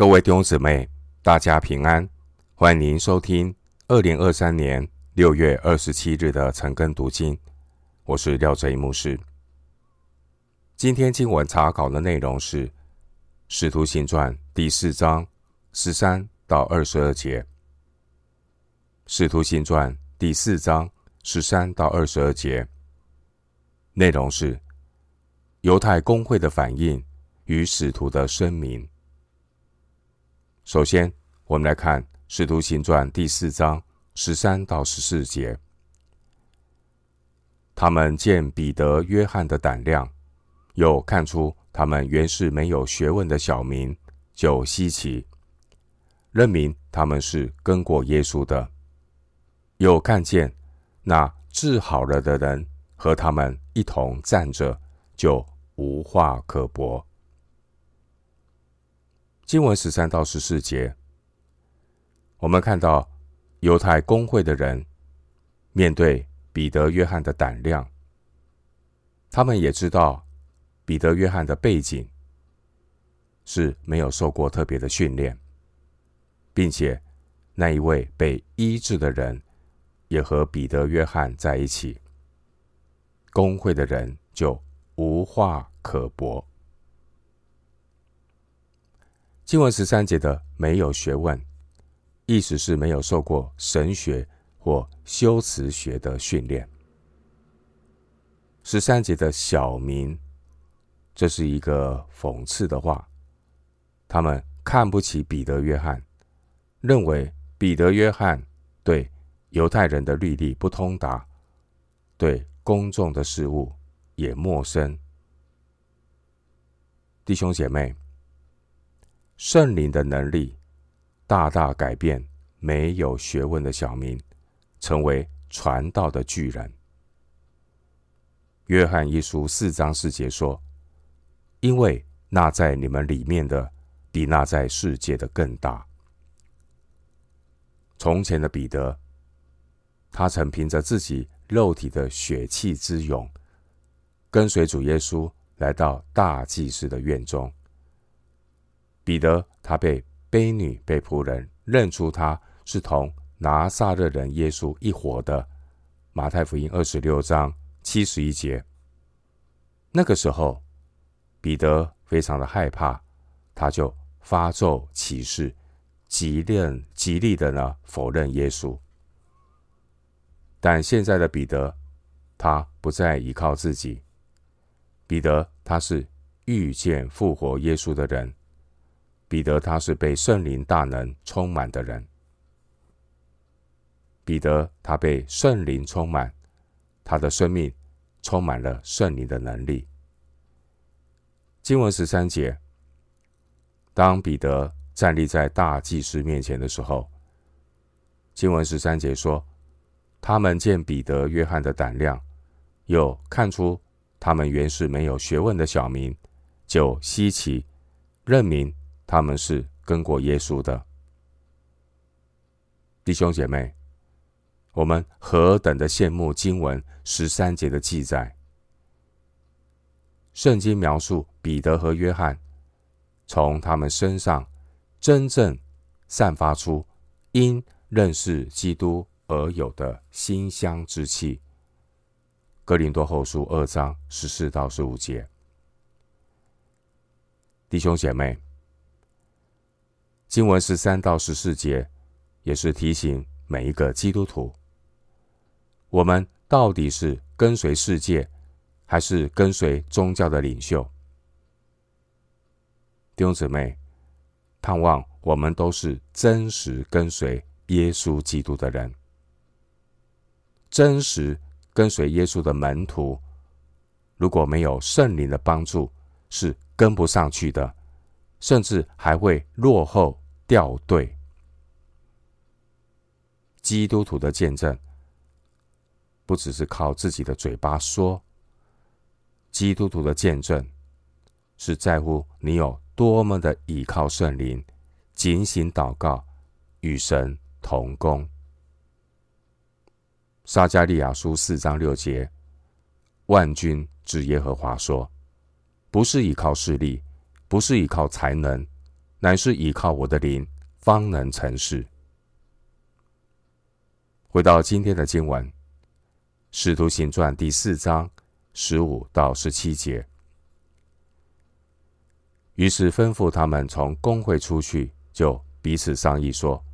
各位弟兄姊妹，大家平安！欢迎您收听二零二三年六月二十七日的晨更读经。我是廖哲一牧师。今天经文查考的内容是《使徒行传》第四章十三到二十二节，《使徒行传》第四章十三到二十二节内容是犹太公会的反应与使徒的声明。首先，我们来看《使徒行传》第四章十三到十四节。他们见彼得、约翰的胆量，又看出他们原是没有学问的小民，就稀奇，认明他们是跟过耶稣的。又看见那治好了的人和他们一同站着，就无话可驳。经文十三到十四节，我们看到犹太公会的人面对彼得、约翰的胆量，他们也知道彼得、约翰的背景是没有受过特别的训练，并且那一位被医治的人也和彼得、约翰在一起，公会的人就无话可驳。经文十三节的没有学问，意思是没有受过神学或修辞学的训练。十三节的小民，这是一个讽刺的话。他们看不起彼得、约翰，认为彼得、约翰对犹太人的律例不通达，对公众的事物也陌生。弟兄姐妹。圣灵的能力大大改变没有学问的小民，成为传道的巨人。约翰一书四章四节说：“因为那在你们里面的，比那在世界的更大。”从前的彼得，他曾凭着自己肉体的血气之勇，跟随主耶稣来到大祭司的院中。彼得，他被卑女、被仆人认出他是同拿撒勒人耶稣一伙的。马太福音二十六章七十一节。那个时候，彼得非常的害怕，他就发咒起誓，极力极力的呢否认耶稣。但现在的彼得，他不再依靠自己。彼得他是遇见复活耶稣的人。彼得他是被圣灵大能充满的人。彼得他被圣灵充满，他的生命充满了圣灵的能力。经文十三节，当彼得站立在大祭司面前的时候，经文十三节说，他们见彼得、约翰的胆量，又看出他们原是没有学问的小民，就稀奇，认明。他们是跟过耶稣的弟兄姐妹，我们何等的羡慕经文十三节的记载。圣经描述彼得和约翰从他们身上真正散发出因认识基督而有的馨香之气。哥林多后书二章十四到十五节，弟兄姐妹。经文十三到十四节，也是提醒每一个基督徒：我们到底是跟随世界，还是跟随宗教的领袖？弟兄姊妹，盼望我们都是真实跟随耶稣基督的人，真实跟随耶稣的门徒。如果没有圣灵的帮助，是跟不上去的。甚至还会落后掉队。基督徒的见证，不只是靠自己的嘴巴说，基督徒的见证是在乎你有多么的倚靠圣灵，警醒祷告，与神同工。撒迦利亚书四章六节，万军之耶和华说：“不是倚靠势力。”不是依靠才能，乃是依靠我的灵，方能成事。回到今天的经文，《使徒行传》第四章十五到十七节。于是吩咐他们从公会出去，就彼此商议说：“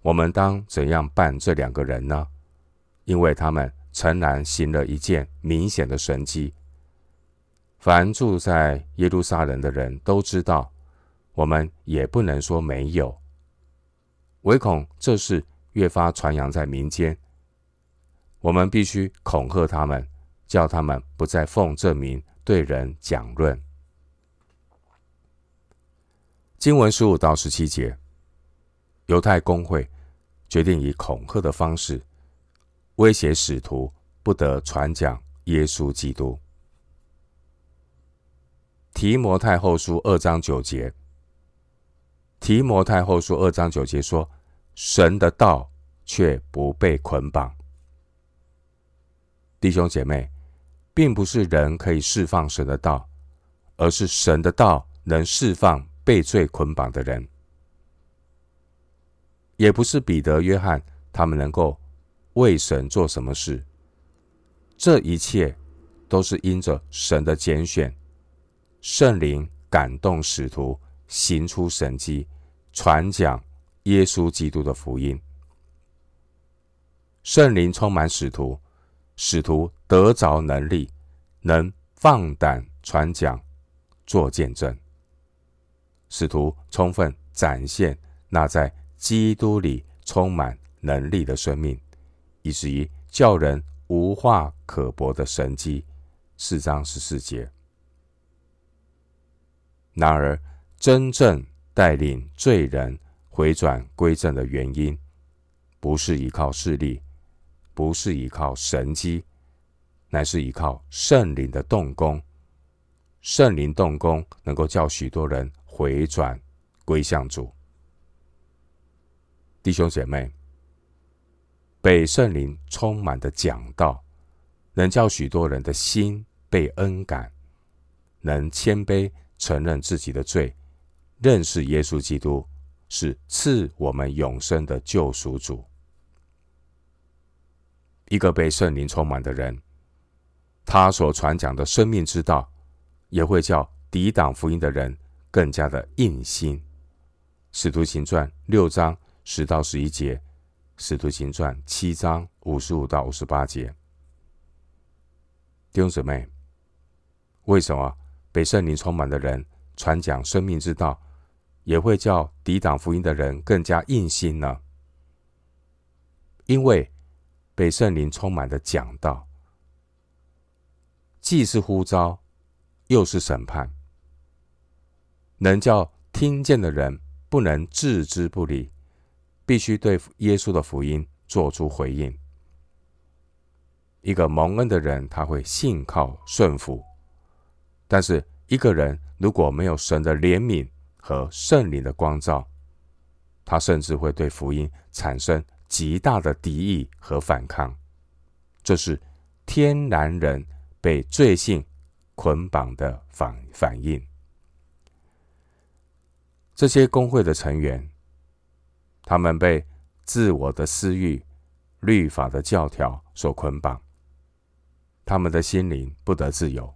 我们当怎样办这两个人呢？因为他们诚然行了一件明显的神迹，凡住在耶路撒冷的人都知道，我们也不能说没有，唯恐这事。”越发传扬在民间，我们必须恐吓他们，叫他们不再奉这名对人讲论。经文十五到十七节，犹太公会决定以恐吓的方式威胁使徒不得传讲耶稣基督。提摩太后书二章九节，提摩太后书二章九节说。神的道却不被捆绑，弟兄姐妹，并不是人可以释放神的道，而是神的道能释放被罪捆绑的人。也不是彼得、约翰他们能够为神做什么事，这一切都是因着神的拣选，圣灵感动使徒行出神迹，传讲。耶稣基督的福音，圣灵充满使徒，使徒得着能力，能放胆传讲、做见证。使徒充分展现那在基督里充满能力的生命，以至于叫人无话可驳的神迹。四章十四节。然而，真正带领罪人。回转归正的原因，不是依靠势力，不是依靠神迹，乃是依靠圣灵的动工。圣灵动工，能够叫许多人回转归向主。弟兄姐妹，被圣灵充满的讲道，能叫许多人的心被恩感，能谦卑承认自己的罪，认识耶稣基督。是赐我们永生的救赎主。一个被圣灵充满的人，他所传讲的生命之道，也会叫抵挡福音的人更加的硬心。使徒行传六章十到十一节，使徒行传七章五十五到五十八节。弟兄姊妹，为什么被圣灵充满的人传讲生命之道，也会叫抵挡福音的人更加硬心呢，因为被圣灵充满的讲道，既是呼召，又是审判，能叫听见的人不能置之不理，必须对耶稣的福音做出回应。一个蒙恩的人，他会信靠顺服，但是一个人如果没有神的怜悯，和圣灵的光照，他甚至会对福音产生极大的敌意和反抗。这是天然人被罪性捆绑的反反应。这些工会的成员，他们被自我的私欲、律法的教条所捆绑，他们的心灵不得自由。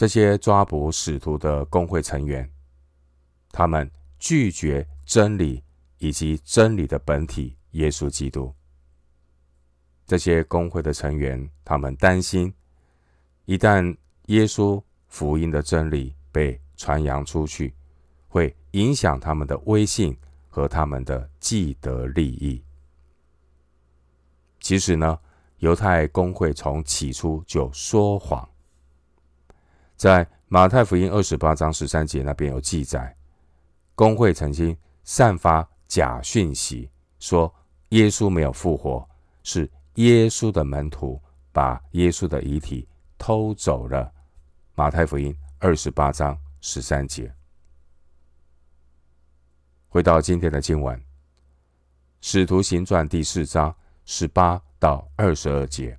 这些抓捕使徒的公会成员，他们拒绝真理以及真理的本体耶稣基督。这些公会的成员，他们担心，一旦耶稣福音的真理被传扬出去，会影响他们的威信和他们的既得利益。其实呢，犹太公会从起初就说谎。在马太福音二十八章十三节那边有记载，公会曾经散发假讯息，说耶稣没有复活，是耶稣的门徒把耶稣的遗体偷走了。马太福音二十八章十三节。回到今天的经文，《使徒行传》第四章十八到二十二节。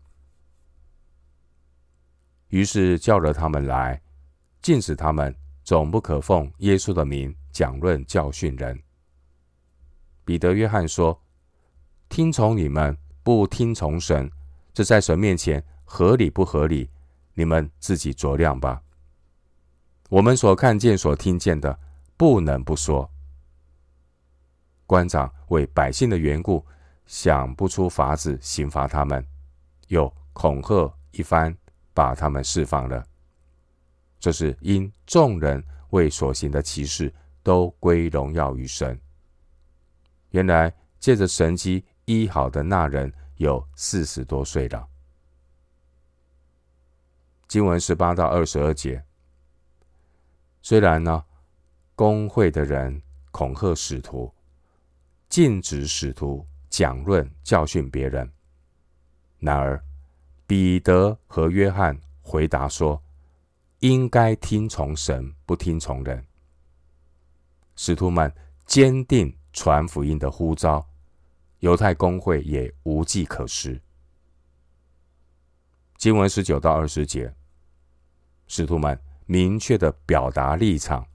于是叫了他们来，禁止他们总不可奉耶稣的名讲论教训人。彼得、约翰说：“听从你们，不听从神，这在神面前合理不合理？你们自己酌量吧。我们所看见、所听见的，不能不说。”官长为百姓的缘故，想不出法子刑罚他们，又恐吓一番，把他们释放了。这是因众人为所行的奇事，都归荣耀于神。原来借着神迹医好的那人有四十多岁了。经文十八到二十二节，虽然呢，公会的人恐吓使徒，禁止使徒讲论教训别人，然而彼得和约翰回答说，应该听从神，不听从人。使徒们坚定。传福音的呼召，犹太公会也无计可施。经文十九到二十节，使徒们明确的表达立场。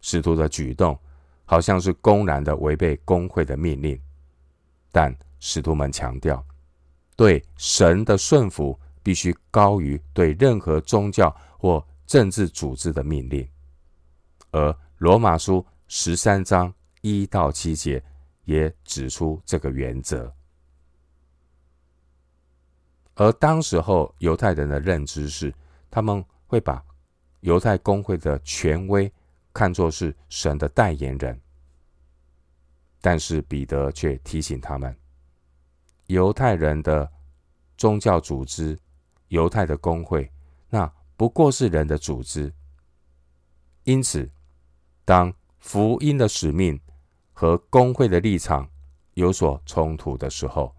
使徒的举动好像是公然的违背公会的命令，但使徒们强调，对神的顺服必须高于对任何宗教或政治组织的命令。而罗马书十三章。一到七节也指出这个原则，而当时候犹太人的认知是，他们会把犹太公会的权威看作是神的代言人，但是彼得却提醒他们，犹太人的宗教组织、犹太的工会，那不过是人的组织，因此，当福音的使命，和工会的立场有所冲突的时候，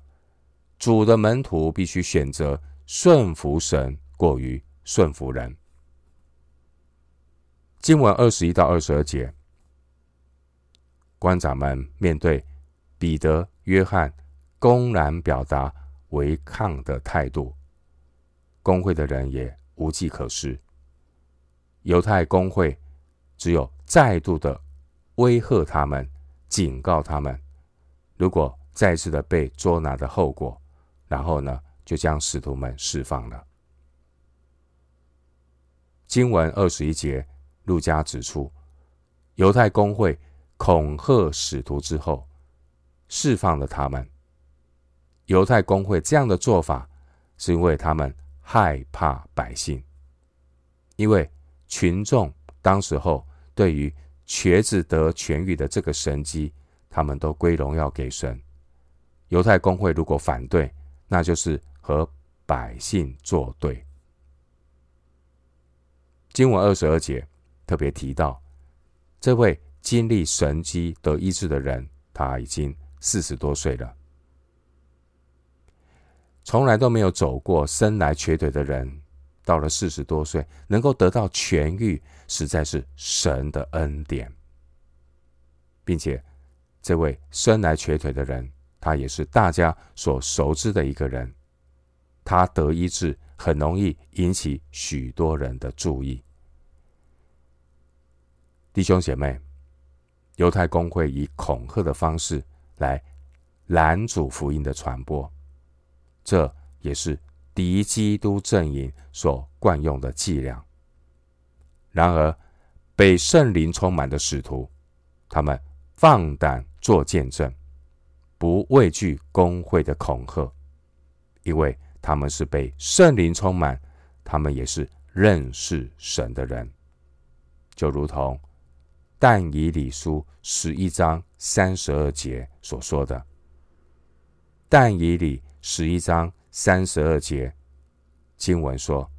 主的门徒必须选择顺服神，过于顺服人。经文二十一到二十二节，官长们面对彼得、约翰公然表达违抗的态度，工会的人也无计可施。犹太工会只有再度的威吓他们。警告他们，如果再次的被捉拿的后果，然后呢，就将使徒们释放了。经文二十一节，路加指出，犹太公会恐吓使徒之后，释放了他们。犹太公会这样的做法，是因为他们害怕百姓，因为群众当时候对于。瘸子得痊愈的这个神迹，他们都归荣耀给神。犹太公会如果反对，那就是和百姓作对。经文二十二节特别提到，这位经历神迹得医治的人，他已经四十多岁了，从来都没有走过生来瘸腿的人。到了四十多岁，能够得到痊愈，实在是神的恩典，并且这位生来瘸腿的人，他也是大家所熟知的一个人。他得医治，很容易引起许多人的注意。弟兄姐妹，犹太公会以恐吓的方式来拦阻福音的传播，这也是。敌基督阵营所惯用的伎俩。然而，被圣灵充满的使徒，他们放胆做见证，不畏惧公会的恐吓，因为他们是被圣灵充满，他们也是认识神的人。就如同但以理书十一章三十二节所说的，但以理十一章。三十二节经文说：“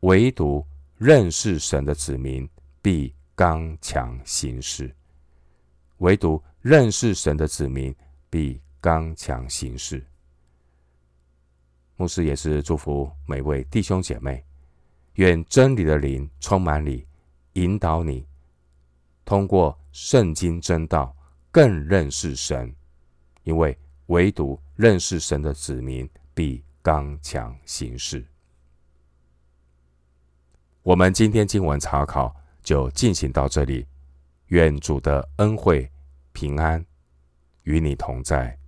唯独认识神的子民必刚强行事。唯独认识神的子民必刚强行事。”牧师也是祝福每位弟兄姐妹，愿真理的灵充满你，引导你，通过圣经真道更认识神，因为唯独认识神的子民。必刚强行事。我们今天经文查考就进行到这里。愿主的恩惠平安与你同在。